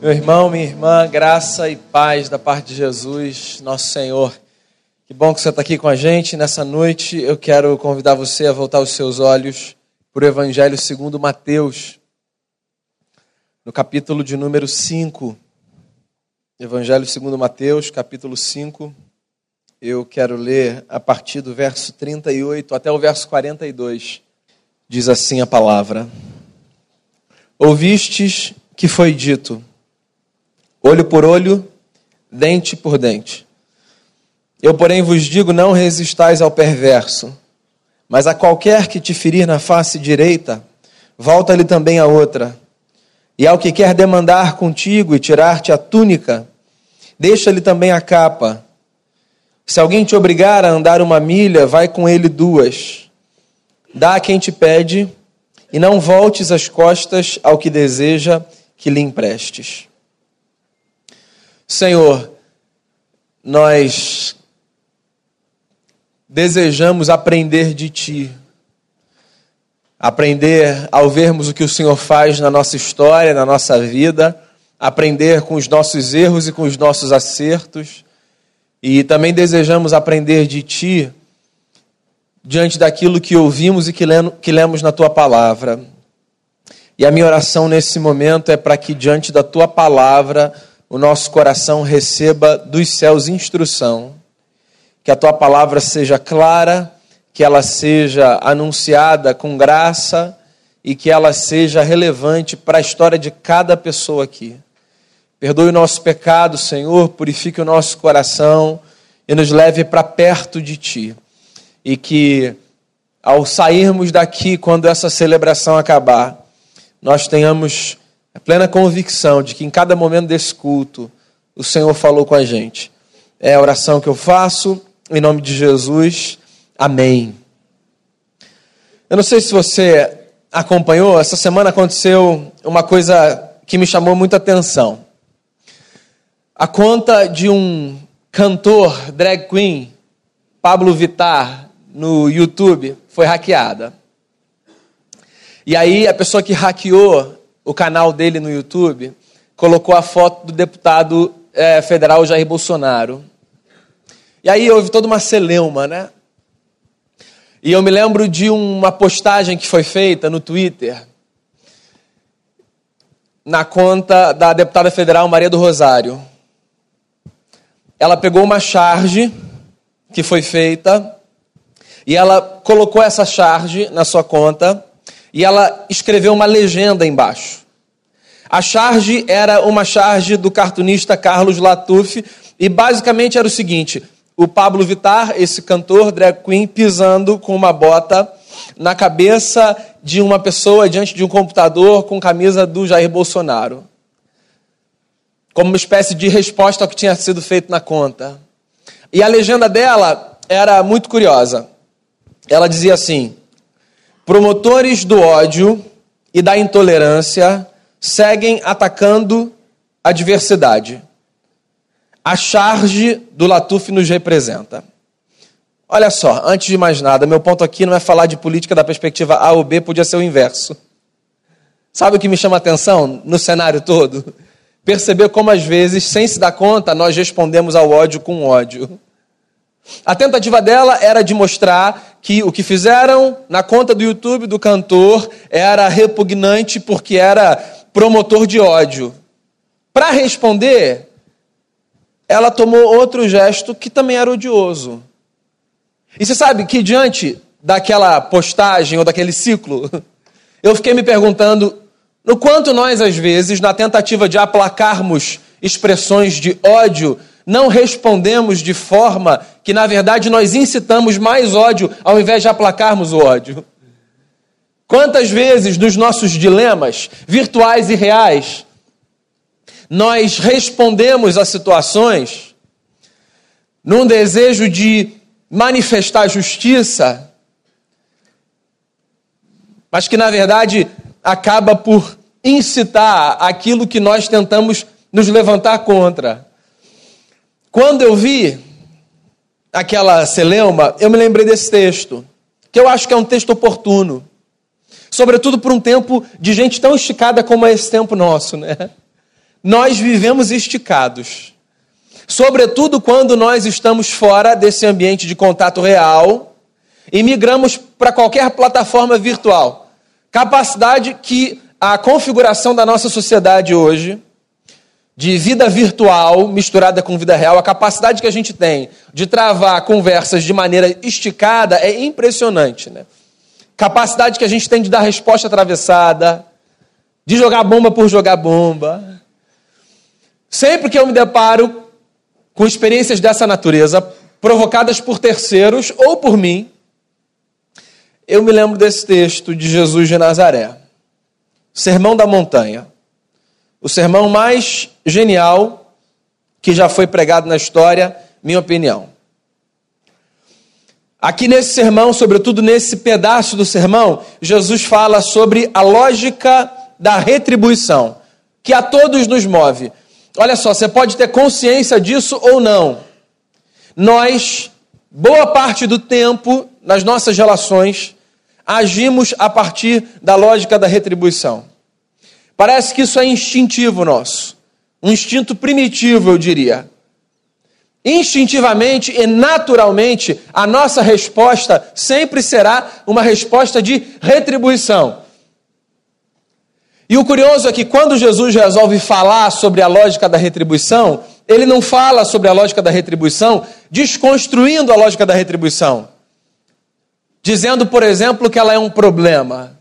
Meu irmão, minha irmã, graça e paz da parte de Jesus, nosso Senhor. Que bom que você está aqui com a gente nessa noite. Eu quero convidar você a voltar os seus olhos para o Evangelho segundo Mateus, no capítulo de número 5. Evangelho segundo Mateus, capítulo 5. Eu quero ler a partir do verso 38 até o verso 42. Diz assim a palavra: Ouvistes que foi dito olho por olho, dente por dente. Eu, porém, vos digo: não resistais ao perverso, mas a qualquer que te ferir na face direita, volta-lhe também a outra. E ao que quer demandar contigo e tirar-te a túnica, deixa-lhe também a capa. Se alguém te obrigar a andar uma milha, vai com ele duas. Dá a quem te pede, e não voltes as costas ao que deseja que lhe emprestes. Senhor, nós desejamos aprender de Ti. Aprender ao vermos o que o Senhor faz na nossa história, na nossa vida, aprender com os nossos erros e com os nossos acertos. E também desejamos aprender de Ti diante daquilo que ouvimos e que lemos na Tua palavra. E a minha oração nesse momento é para que, diante da Tua palavra, o nosso coração receba dos céus instrução, que a tua palavra seja clara, que ela seja anunciada com graça e que ela seja relevante para a história de cada pessoa aqui. Perdoe o nosso pecado, Senhor, purifique o nosso coração e nos leve para perto de Ti. E que, ao sairmos daqui, quando essa celebração acabar, nós tenhamos a é plena convicção de que em cada momento desse culto o Senhor falou com a gente. É a oração que eu faço em nome de Jesus. Amém. Eu não sei se você acompanhou, essa semana aconteceu uma coisa que me chamou muita atenção. A conta de um cantor drag queen, Pablo Vittar, no YouTube, foi hackeada. E aí a pessoa que hackeou o canal dele no YouTube, colocou a foto do deputado é, federal Jair Bolsonaro. E aí houve toda uma celeuma, né? E eu me lembro de uma postagem que foi feita no Twitter, na conta da deputada federal Maria do Rosário. Ela pegou uma charge que foi feita e ela colocou essa charge na sua conta e ela escreveu uma legenda embaixo. A charge era uma charge do cartunista Carlos Latuf e basicamente era o seguinte: o Pablo Vittar, esse cantor drag queen, pisando com uma bota na cabeça de uma pessoa diante de um computador com camisa do Jair Bolsonaro. Como uma espécie de resposta ao que tinha sido feito na conta. E a legenda dela era muito curiosa. Ela dizia assim: Promotores do ódio e da intolerância seguem atacando a diversidade. A charge do Latuf nos representa. Olha só, antes de mais nada, meu ponto aqui não é falar de política da perspectiva A ou B, podia ser o inverso. Sabe o que me chama a atenção no cenário todo? Perceber como, às vezes, sem se dar conta, nós respondemos ao ódio com ódio. A tentativa dela era de mostrar que o que fizeram na conta do YouTube do cantor era repugnante porque era promotor de ódio. Para responder, ela tomou outro gesto que também era odioso. E você sabe que diante daquela postagem ou daquele ciclo, eu fiquei me perguntando no quanto nós, às vezes, na tentativa de aplacarmos expressões de ódio, não respondemos de forma que, na verdade, nós incitamos mais ódio ao invés de aplacarmos o ódio. Quantas vezes nos nossos dilemas virtuais e reais nós respondemos a situações num desejo de manifestar justiça, mas que na verdade acaba por incitar aquilo que nós tentamos nos levantar contra. Quando eu vi aquela celeuma, eu me lembrei desse texto, que eu acho que é um texto oportuno. Sobretudo por um tempo de gente tão esticada como é esse tempo nosso, né? nós vivemos esticados. Sobretudo quando nós estamos fora desse ambiente de contato real e migramos para qualquer plataforma virtual. Capacidade que a configuração da nossa sociedade hoje, de vida virtual misturada com vida real, a capacidade que a gente tem de travar conversas de maneira esticada é impressionante. Né? Capacidade que a gente tem de dar resposta atravessada, de jogar bomba por jogar bomba. Sempre que eu me deparo com experiências dessa natureza, provocadas por terceiros ou por mim, eu me lembro desse texto de Jesus de Nazaré, Sermão da Montanha. O sermão mais genial que já foi pregado na história, minha opinião. Aqui nesse sermão, sobretudo nesse pedaço do sermão, Jesus fala sobre a lógica da retribuição, que a todos nos move. Olha só, você pode ter consciência disso ou não. Nós, boa parte do tempo, nas nossas relações, agimos a partir da lógica da retribuição. Parece que isso é instintivo nosso, um instinto primitivo, eu diria. Instintivamente e naturalmente, a nossa resposta sempre será uma resposta de retribuição. E o curioso é que quando Jesus resolve falar sobre a lógica da retribuição, ele não fala sobre a lógica da retribuição desconstruindo a lógica da retribuição. Dizendo, por exemplo, que ela é um problema.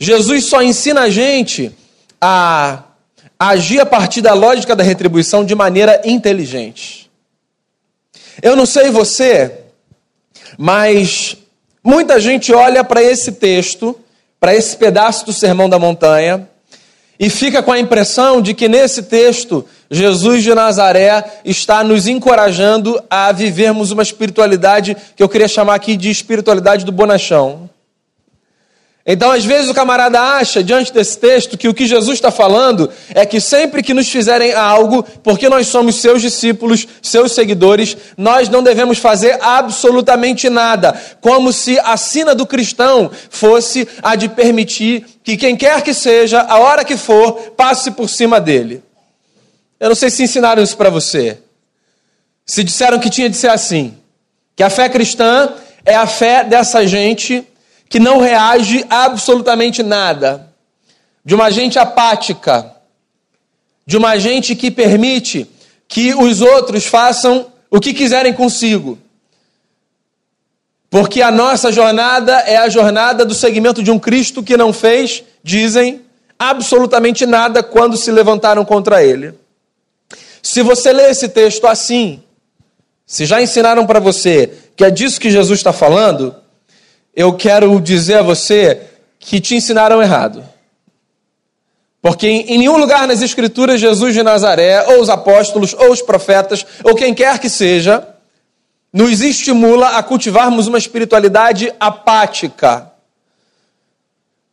Jesus só ensina a gente a agir a partir da lógica da retribuição de maneira inteligente. Eu não sei você, mas muita gente olha para esse texto para esse pedaço do Sermão da Montanha e fica com a impressão de que nesse texto Jesus de Nazaré está nos encorajando a vivermos uma espiritualidade que eu queria chamar aqui de espiritualidade do bonachão. Então, às vezes, o camarada acha, diante desse texto, que o que Jesus está falando é que sempre que nos fizerem algo, porque nós somos seus discípulos, seus seguidores, nós não devemos fazer absolutamente nada, como se a sina do cristão fosse a de permitir que quem quer que seja, a hora que for, passe por cima dele. Eu não sei se ensinaram isso para você. Se disseram que tinha de ser assim, que a fé cristã é a fé dessa gente que não reage a absolutamente nada, de uma gente apática, de uma gente que permite que os outros façam o que quiserem consigo. Porque a nossa jornada é a jornada do segmento de um Cristo que não fez, dizem, absolutamente nada quando se levantaram contra ele. Se você lê esse texto assim, se já ensinaram para você que é disso que Jesus está falando, eu quero dizer a você que te ensinaram errado. Porque em nenhum lugar nas Escrituras, Jesus de Nazaré, ou os apóstolos, ou os profetas, ou quem quer que seja, nos estimula a cultivarmos uma espiritualidade apática.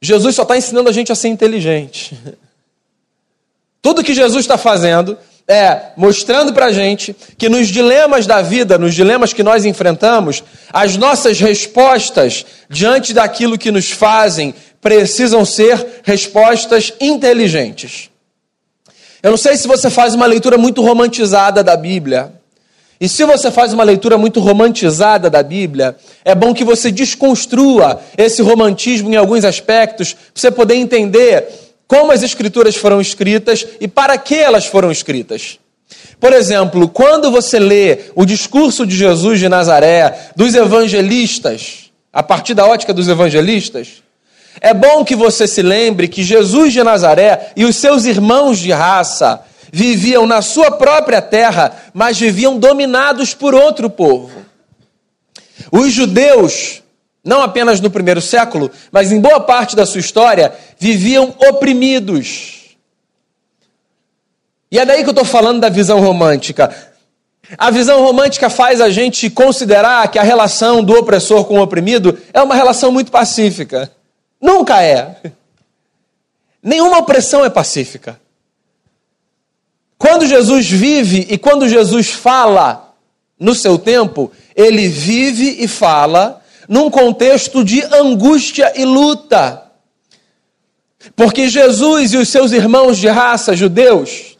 Jesus só está ensinando a gente a ser inteligente. Tudo que Jesus está fazendo é mostrando para gente que nos dilemas da vida, nos dilemas que nós enfrentamos, as nossas respostas diante daquilo que nos fazem precisam ser respostas inteligentes. Eu não sei se você faz uma leitura muito romantizada da Bíblia. E se você faz uma leitura muito romantizada da Bíblia, é bom que você desconstrua esse romantismo em alguns aspectos, para você poder entender como as escrituras foram escritas e para que elas foram escritas. Por exemplo, quando você lê o discurso de Jesus de Nazaré, dos evangelistas, a partir da ótica dos evangelistas, é bom que você se lembre que Jesus de Nazaré e os seus irmãos de raça viviam na sua própria terra, mas viviam dominados por outro povo. Os judeus não apenas no primeiro século, mas em boa parte da sua história, viviam oprimidos. E é daí que eu estou falando da visão romântica. A visão romântica faz a gente considerar que a relação do opressor com o oprimido é uma relação muito pacífica. Nunca é. Nenhuma opressão é pacífica. Quando Jesus vive e quando Jesus fala no seu tempo, ele vive e fala num contexto de angústia e luta. Porque Jesus e os seus irmãos de raça judeus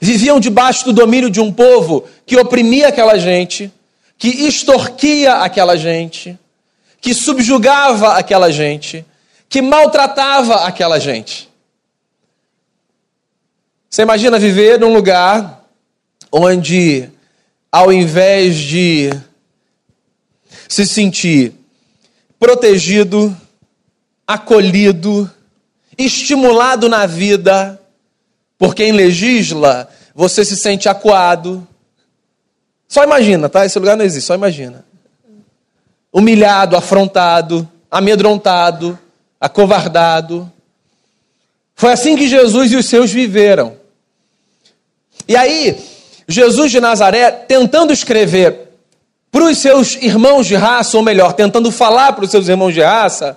viviam debaixo do domínio de um povo que oprimia aquela gente, que extorquia aquela gente, que subjugava aquela gente, que maltratava aquela gente. Você imagina viver num lugar onde, ao invés de se sentir protegido, acolhido, estimulado na vida, por quem legisla, você se sente acuado. Só imagina, tá? Esse lugar não existe, só imagina. Humilhado, afrontado, amedrontado, acovardado. Foi assim que Jesus e os seus viveram. E aí, Jesus de Nazaré, tentando escrever para os seus irmãos de raça, ou melhor, tentando falar para os seus irmãos de raça,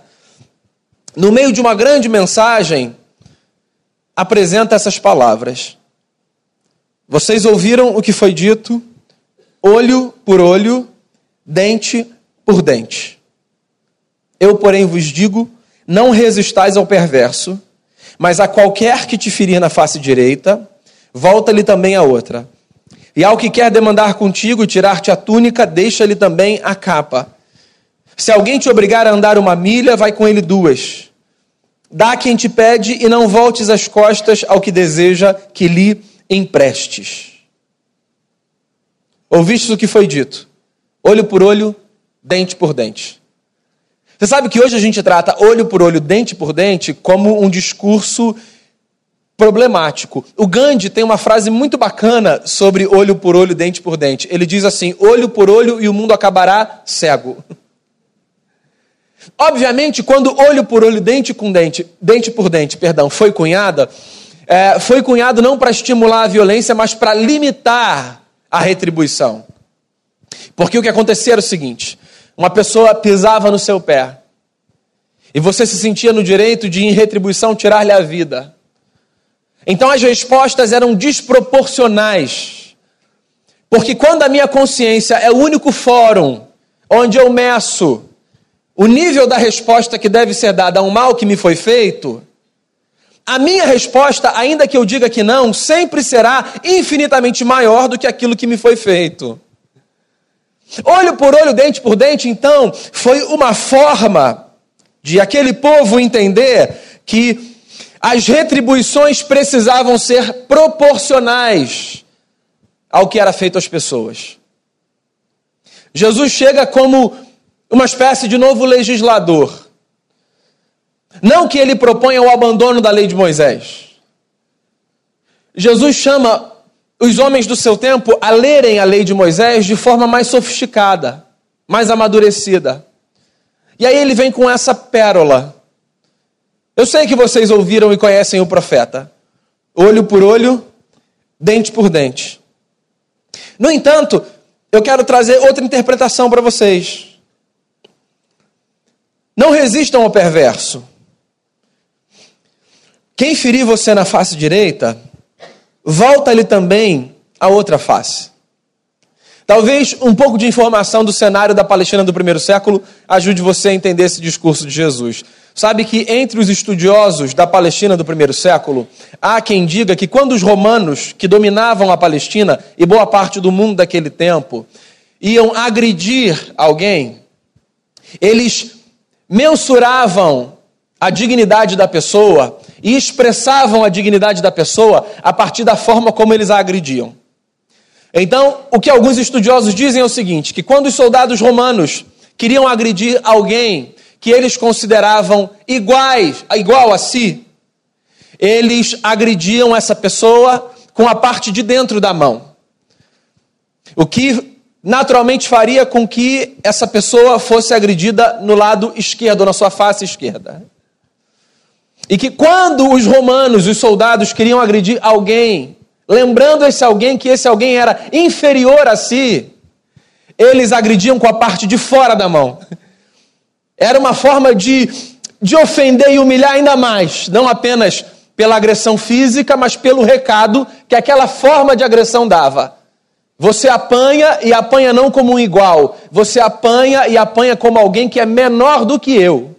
no meio de uma grande mensagem, apresenta essas palavras. Vocês ouviram o que foi dito, olho por olho, dente por dente. Eu, porém, vos digo: não resistais ao perverso, mas a qualquer que te ferir na face direita, volta-lhe também a outra. E ao que quer demandar contigo e tirar-te a túnica, deixa-lhe também a capa. Se alguém te obrigar a andar uma milha, vai com ele duas. Dá quem te pede e não voltes as costas ao que deseja que lhe emprestes. Ouviste o que foi dito? Olho por olho, dente por dente. Você sabe que hoje a gente trata olho por olho, dente por dente como um discurso problemático. O Gandhi tem uma frase muito bacana sobre olho por olho, dente por dente. Ele diz assim: olho por olho e o mundo acabará cego. Obviamente, quando olho por olho, dente com dente, dente por dente, perdão, foi cunhada, é, foi cunhado não para estimular a violência, mas para limitar a retribuição. Porque o que acontecia era o seguinte: uma pessoa pisava no seu pé e você se sentia no direito de, em retribuição, tirar-lhe a vida. Então as respostas eram desproporcionais. Porque quando a minha consciência é o único fórum onde eu meço o nível da resposta que deve ser dada a um mal que me foi feito, a minha resposta, ainda que eu diga que não, sempre será infinitamente maior do que aquilo que me foi feito. Olho por olho, dente por dente, então, foi uma forma de aquele povo entender que as retribuições precisavam ser proporcionais ao que era feito às pessoas. Jesus chega como uma espécie de novo legislador. Não que ele proponha o abandono da lei de Moisés. Jesus chama os homens do seu tempo a lerem a lei de Moisés de forma mais sofisticada, mais amadurecida. E aí ele vem com essa pérola eu sei que vocês ouviram e conhecem o profeta. Olho por olho, dente por dente. No entanto, eu quero trazer outra interpretação para vocês. Não resistam ao perverso. Quem ferir você na face direita, volta-lhe também a outra face. Talvez um pouco de informação do cenário da Palestina do primeiro século ajude você a entender esse discurso de Jesus. Sabe que entre os estudiosos da Palestina do primeiro século, há quem diga que quando os romanos, que dominavam a Palestina e boa parte do mundo daquele tempo, iam agredir alguém, eles mensuravam a dignidade da pessoa e expressavam a dignidade da pessoa a partir da forma como eles a agrediam. Então, o que alguns estudiosos dizem é o seguinte: que quando os soldados romanos queriam agredir alguém que eles consideravam iguais, igual a si, eles agrediam essa pessoa com a parte de dentro da mão. O que naturalmente faria com que essa pessoa fosse agredida no lado esquerdo, na sua face esquerda. E que quando os romanos, os soldados, queriam agredir alguém, lembrando esse alguém que esse alguém era inferior a si, eles agrediam com a parte de fora da mão. Era uma forma de, de ofender e humilhar ainda mais, não apenas pela agressão física, mas pelo recado que aquela forma de agressão dava. Você apanha e apanha não como um igual, você apanha e apanha como alguém que é menor do que eu.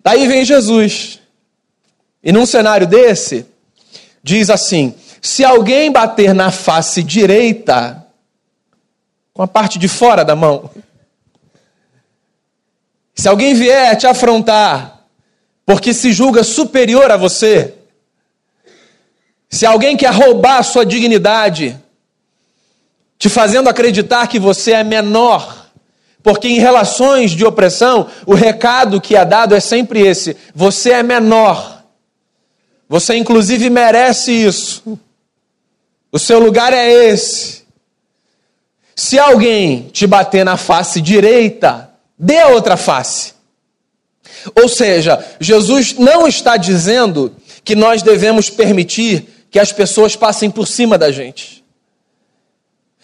Daí vem Jesus. E num cenário desse, diz assim: se alguém bater na face direita, com a parte de fora da mão, se alguém vier te afrontar, porque se julga superior a você, se alguém quer roubar a sua dignidade, te fazendo acreditar que você é menor, porque em relações de opressão, o recado que é dado é sempre esse: você é menor. Você, inclusive, merece isso. O seu lugar é esse. Se alguém te bater na face direita, dê a outra face. Ou seja, Jesus não está dizendo que nós devemos permitir que as pessoas passem por cima da gente.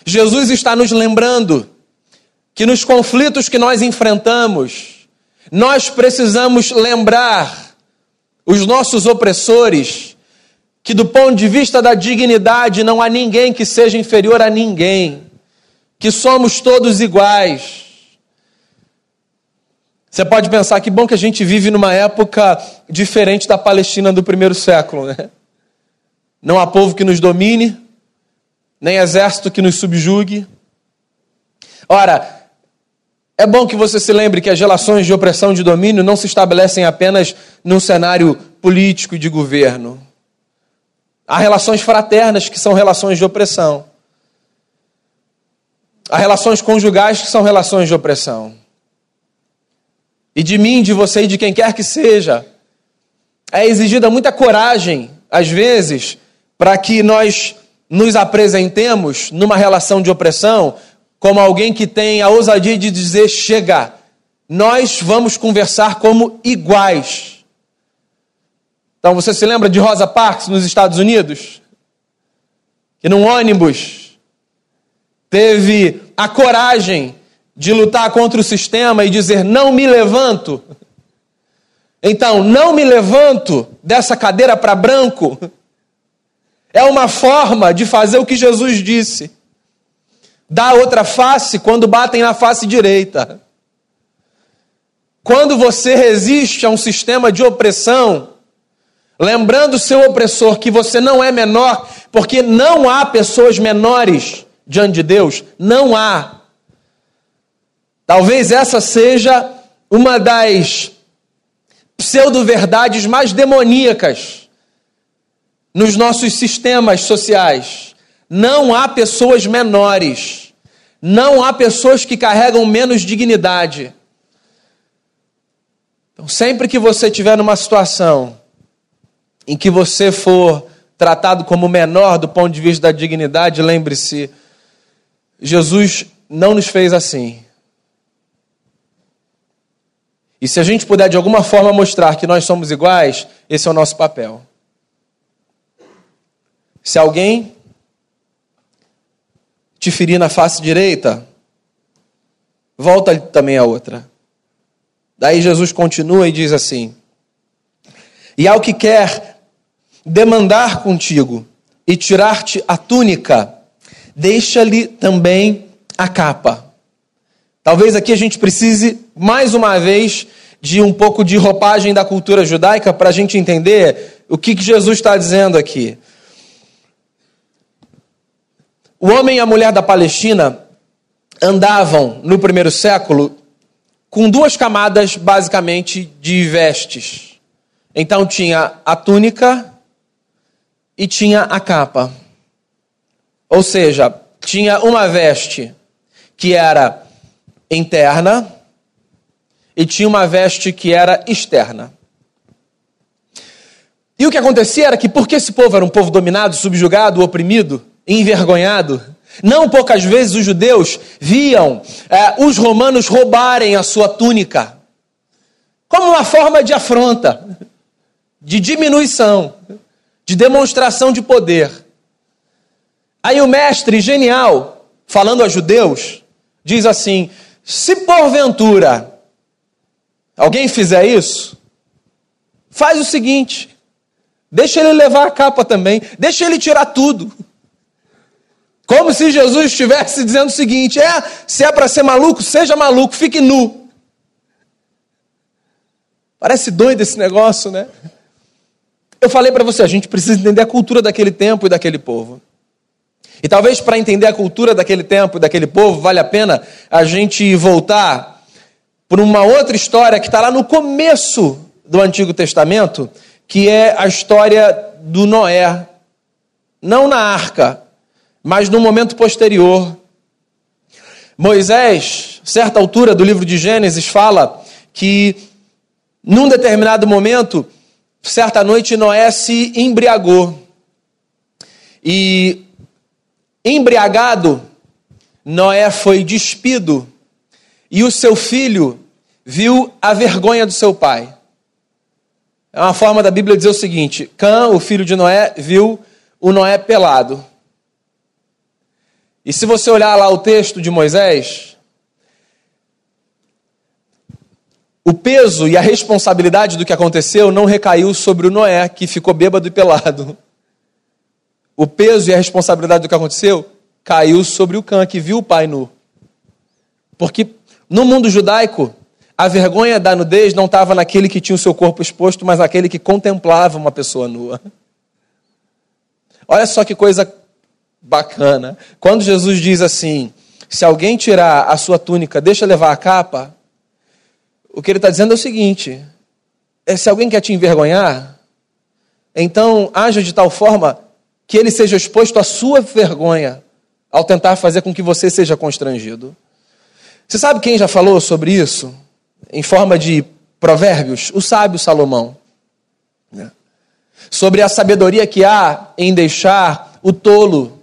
Jesus está nos lembrando que nos conflitos que nós enfrentamos, nós precisamos lembrar os nossos opressores que, do ponto de vista da dignidade, não há ninguém que seja inferior a ninguém, que somos todos iguais. Você pode pensar que bom que a gente vive numa época diferente da Palestina do primeiro século, né? Não há povo que nos domine, nem exército que nos subjugue. Ora, é bom que você se lembre que as relações de opressão e de domínio não se estabelecem apenas num cenário político e de governo. Há relações fraternas que são relações de opressão. Há relações conjugais que são relações de opressão. E de mim, de você e de quem quer que seja, é exigida muita coragem, às vezes, para que nós nos apresentemos numa relação de opressão como alguém que tem a ousadia de dizer: chega, nós vamos conversar como iguais. Então você se lembra de Rosa Parks nos Estados Unidos? Que num ônibus teve a coragem de lutar contra o sistema e dizer: não me levanto. Então, não me levanto dessa cadeira para branco. É uma forma de fazer o que Jesus disse dá outra face quando batem na face direita. Quando você resiste a um sistema de opressão, lembrando seu opressor que você não é menor, porque não há pessoas menores diante de Deus, não há. Talvez essa seja uma das pseudo-verdades mais demoníacas nos nossos sistemas sociais. Não há pessoas menores. Não há pessoas que carregam menos dignidade. Então, sempre que você estiver numa situação em que você for tratado como menor do ponto de vista da dignidade, lembre-se, Jesus não nos fez assim. E se a gente puder de alguma forma mostrar que nós somos iguais, esse é o nosso papel. Se alguém te ferir na face direita, volta também a outra. Daí Jesus continua e diz assim: E ao que quer demandar contigo e tirar-te a túnica, deixa-lhe também a capa. Talvez aqui a gente precise, mais uma vez, de um pouco de roupagem da cultura judaica para a gente entender o que, que Jesus está dizendo aqui. O homem e a mulher da Palestina andavam no primeiro século com duas camadas basicamente de vestes. Então tinha a túnica e tinha a capa. Ou seja, tinha uma veste que era interna e tinha uma veste que era externa. E o que acontecia era que, porque esse povo era um povo dominado, subjugado, oprimido, envergonhado. Não poucas vezes os judeus viam é, os romanos roubarem a sua túnica como uma forma de afronta, de diminuição, de demonstração de poder. Aí o mestre genial, falando a judeus, diz assim: se porventura alguém fizer isso, faz o seguinte, deixa ele levar a capa também, deixa ele tirar tudo. Como se Jesus estivesse dizendo o seguinte: é, se é para ser maluco, seja maluco, fique nu. Parece doido esse negócio, né? Eu falei para você, a gente precisa entender a cultura daquele tempo e daquele povo. E talvez para entender a cultura daquele tempo e daquele povo, vale a pena a gente voltar por uma outra história que está lá no começo do Antigo Testamento, que é a história do Noé. Não na arca, mas no momento posterior. Moisés, certa altura do livro de Gênesis, fala que num determinado momento, certa noite, Noé se embriagou. E embriagado, Noé foi despido e o seu filho viu a vergonha do seu pai. É uma forma da Bíblia dizer o seguinte: Cã, o filho de Noé, viu o Noé pelado. E se você olhar lá o texto de Moisés, o peso e a responsabilidade do que aconteceu não recaiu sobre o Noé, que ficou bêbado e pelado. O peso e a responsabilidade do que aconteceu caiu sobre o Cã, que viu o pai nu. Porque no mundo judaico, a vergonha da nudez não estava naquele que tinha o seu corpo exposto, mas naquele que contemplava uma pessoa nua. Olha só que coisa bacana. Quando Jesus diz assim: se alguém tirar a sua túnica, deixa levar a capa, o que ele está dizendo é o seguinte: é, se alguém quer te envergonhar, então haja de tal forma que ele seja exposto à sua vergonha ao tentar fazer com que você seja constrangido. Você sabe quem já falou sobre isso? Em forma de provérbios? O sábio Salomão. Né? Sobre a sabedoria que há em deixar o tolo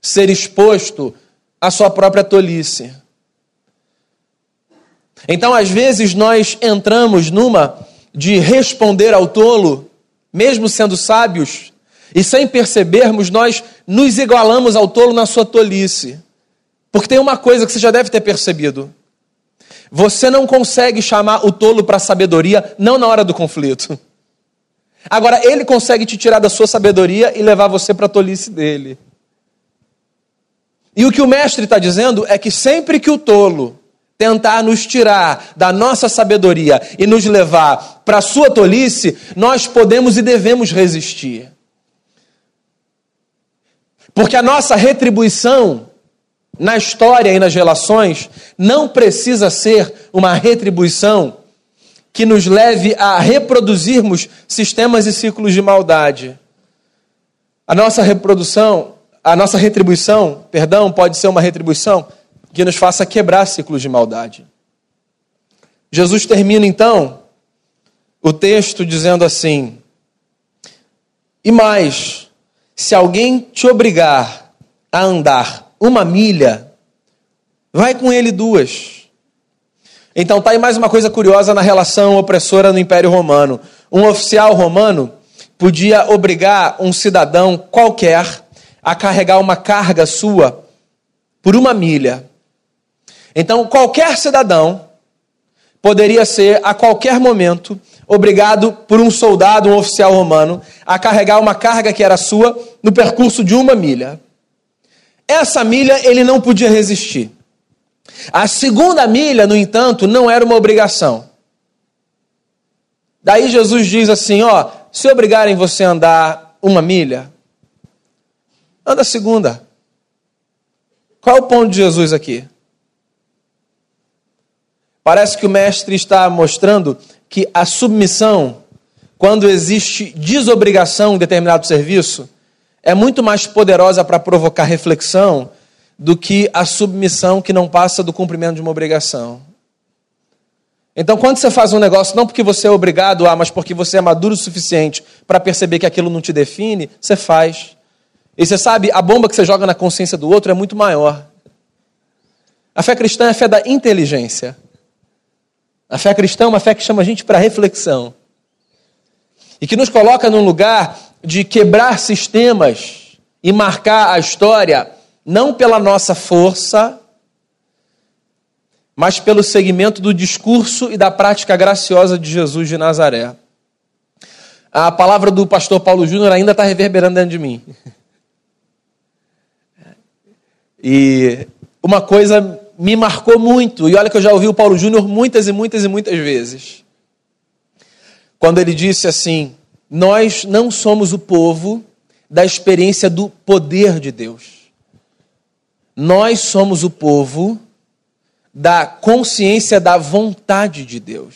ser exposto à sua própria tolice. Então, às vezes, nós entramos numa de responder ao tolo, mesmo sendo sábios, e sem percebermos, nós nos igualamos ao tolo na sua tolice. Porque tem uma coisa que você já deve ter percebido. Você não consegue chamar o tolo para a sabedoria, não na hora do conflito. Agora, ele consegue te tirar da sua sabedoria e levar você para a tolice dele. E o que o mestre está dizendo é que sempre que o tolo tentar nos tirar da nossa sabedoria e nos levar para a sua tolice, nós podemos e devemos resistir. Porque a nossa retribuição na história e nas relações não precisa ser uma retribuição que nos leve a reproduzirmos sistemas e ciclos de maldade. A nossa reprodução a nossa retribuição, perdão, pode ser uma retribuição que nos faça quebrar ciclos de maldade. Jesus termina então o texto dizendo assim: E mais, se alguém te obrigar a andar uma milha, vai com ele duas. Então tá aí mais uma coisa curiosa na relação opressora no Império Romano. Um oficial romano podia obrigar um cidadão qualquer a carregar uma carga sua por uma milha. Então, qualquer cidadão poderia ser, a qualquer momento, obrigado por um soldado, um oficial romano, a carregar uma carga que era sua no percurso de uma milha. Essa milha ele não podia resistir. A segunda milha, no entanto, não era uma obrigação. Daí Jesus diz assim: ó, se obrigarem você a andar uma milha, Anda a segunda. Qual é o ponto de Jesus aqui? Parece que o mestre está mostrando que a submissão, quando existe desobrigação em determinado serviço, é muito mais poderosa para provocar reflexão do que a submissão que não passa do cumprimento de uma obrigação. Então, quando você faz um negócio, não porque você é obrigado a, mas porque você é maduro o suficiente para perceber que aquilo não te define, você faz. E você sabe, a bomba que você joga na consciência do outro é muito maior. A fé cristã é a fé da inteligência. A fé cristã é uma fé que chama a gente para reflexão. E que nos coloca num lugar de quebrar sistemas e marcar a história, não pela nossa força, mas pelo segmento do discurso e da prática graciosa de Jesus de Nazaré. A palavra do pastor Paulo Júnior ainda está reverberando dentro de mim. E uma coisa me marcou muito, e olha que eu já ouvi o Paulo Júnior muitas e muitas e muitas vezes. quando ele disse assim: Nós não somos o povo da experiência do poder de Deus. Nós somos o povo da consciência da vontade de Deus.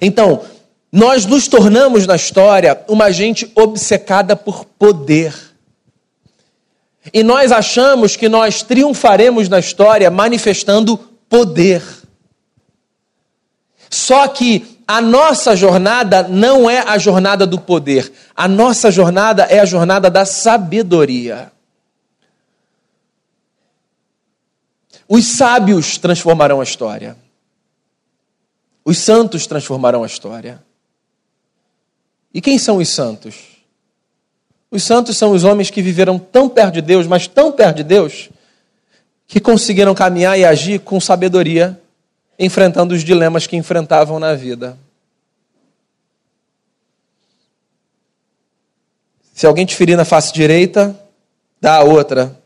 Então, nós nos tornamos na história uma gente obcecada por poder. E nós achamos que nós triunfaremos na história manifestando poder. Só que a nossa jornada não é a jornada do poder, a nossa jornada é a jornada da sabedoria. Os sábios transformarão a história. Os santos transformarão a história. E quem são os santos? Os santos são os homens que viveram tão perto de Deus, mas tão perto de Deus, que conseguiram caminhar e agir com sabedoria, enfrentando os dilemas que enfrentavam na vida. Se alguém te ferir na face direita, dá a outra.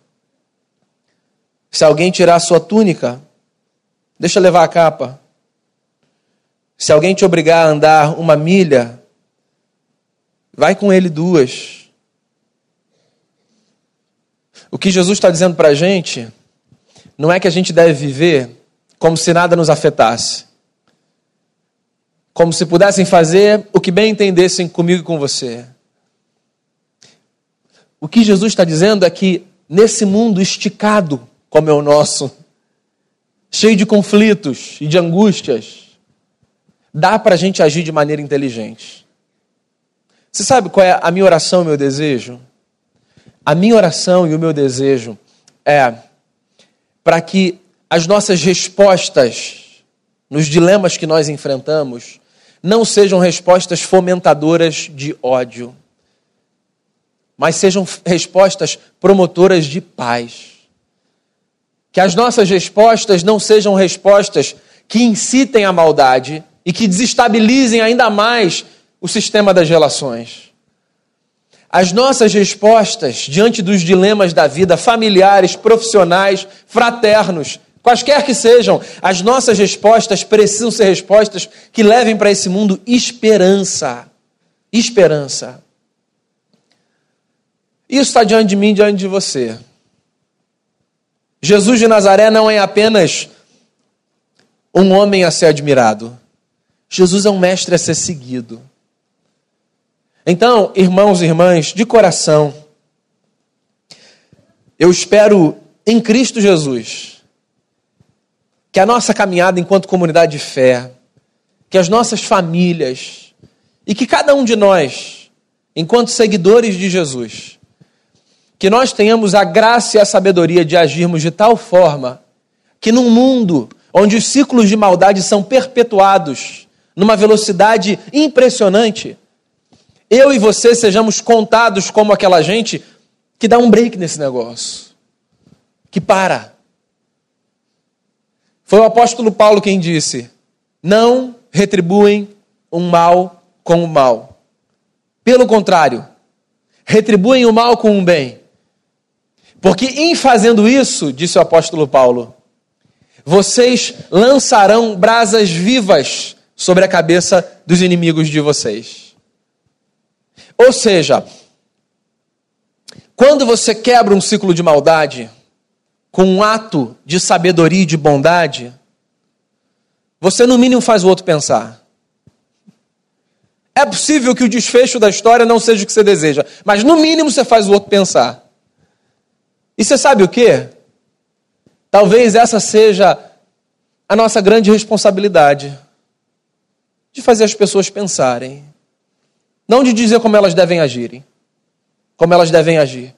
Se alguém tirar a sua túnica, deixa levar a capa. Se alguém te obrigar a andar uma milha, vai com ele duas. O que Jesus está dizendo para a gente não é que a gente deve viver como se nada nos afetasse. Como se pudessem fazer o que bem entendessem comigo e com você. O que Jesus está dizendo é que nesse mundo esticado, como é o nosso, cheio de conflitos e de angústias, dá para a gente agir de maneira inteligente. Você sabe qual é a minha oração meu desejo? A minha oração e o meu desejo é para que as nossas respostas nos dilemas que nós enfrentamos não sejam respostas fomentadoras de ódio, mas sejam respostas promotoras de paz. Que as nossas respostas não sejam respostas que incitem a maldade e que desestabilizem ainda mais o sistema das relações. As nossas respostas diante dos dilemas da vida, familiares, profissionais, fraternos, quaisquer que sejam, as nossas respostas precisam ser respostas que levem para esse mundo esperança. Esperança. Isso está diante de mim, diante de você. Jesus de Nazaré não é apenas um homem a ser admirado. Jesus é um mestre a ser seguido. Então, irmãos e irmãs, de coração, eu espero em Cristo Jesus que a nossa caminhada enquanto comunidade de fé, que as nossas famílias e que cada um de nós, enquanto seguidores de Jesus, que nós tenhamos a graça e a sabedoria de agirmos de tal forma que num mundo onde os ciclos de maldade são perpetuados numa velocidade impressionante, eu e você sejamos contados como aquela gente que dá um break nesse negócio, que para. Foi o apóstolo Paulo quem disse: não retribuem um mal com o mal. Pelo contrário, retribuem o mal com um bem. Porque em fazendo isso, disse o apóstolo Paulo, vocês lançarão brasas vivas sobre a cabeça dos inimigos de vocês. Ou seja, quando você quebra um ciclo de maldade com um ato de sabedoria e de bondade, você no mínimo faz o outro pensar. É possível que o desfecho da história não seja o que você deseja, mas no mínimo você faz o outro pensar. E você sabe o que? Talvez essa seja a nossa grande responsabilidade de fazer as pessoas pensarem, não de dizer como elas devem agirem, como elas devem agir,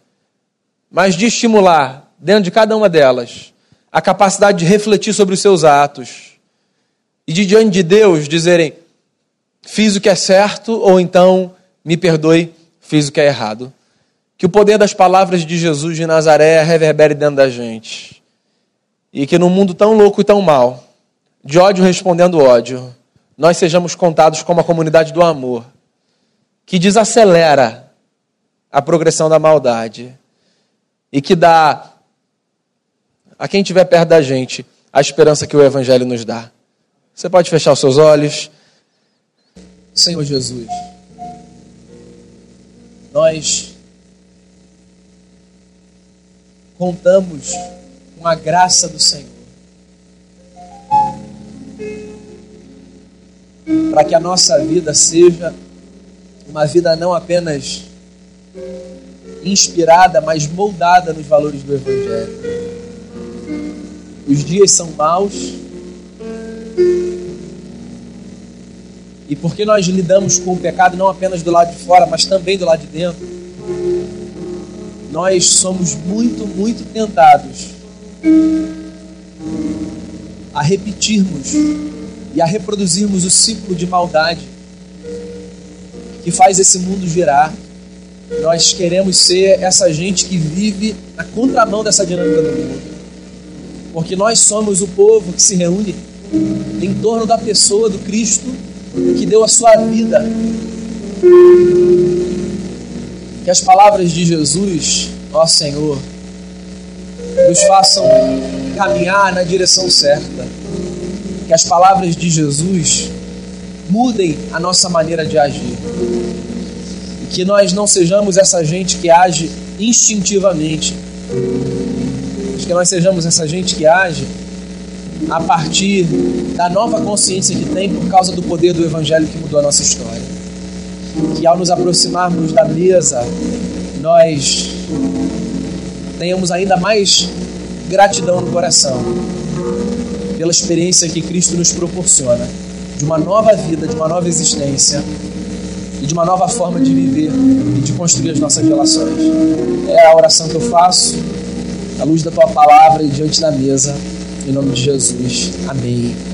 mas de estimular dentro de cada uma delas a capacidade de refletir sobre os seus atos e de diante de Deus dizerem: fiz o que é certo ou então me perdoe, fiz o que é errado. Que o poder das palavras de Jesus de Nazaré reverbere dentro da gente. E que num mundo tão louco e tão mal, de ódio respondendo ódio, nós sejamos contados como a comunidade do amor, que desacelera a progressão da maldade e que dá a quem estiver perto da gente a esperança que o Evangelho nos dá. Você pode fechar os seus olhos. Senhor Jesus, nós contamos com a graça do Senhor. Para que a nossa vida seja uma vida não apenas inspirada, mas moldada nos valores do Evangelho. Os dias são maus. E porque nós lidamos com o pecado não apenas do lado de fora, mas também do lado de dentro, nós somos muito, muito tentados a repetirmos e a reproduzirmos o ciclo de maldade que faz esse mundo girar. Nós queremos ser essa gente que vive na contramão dessa dinâmica do mundo. Porque nós somos o povo que se reúne em torno da pessoa do Cristo que deu a sua vida que as palavras de Jesus, ó Senhor, nos façam caminhar na direção certa. Que as palavras de Jesus mudem a nossa maneira de agir. E que nós não sejamos essa gente que age instintivamente. Mas que nós sejamos essa gente que age a partir da nova consciência que tem por causa do poder do Evangelho que mudou a nossa história que ao nos aproximarmos da mesa, nós tenhamos ainda mais gratidão no coração pela experiência que Cristo nos proporciona de uma nova vida, de uma nova existência e de uma nova forma de viver e de construir as nossas relações. É a oração que eu faço à luz da tua palavra e diante da mesa, em nome de Jesus. Amém.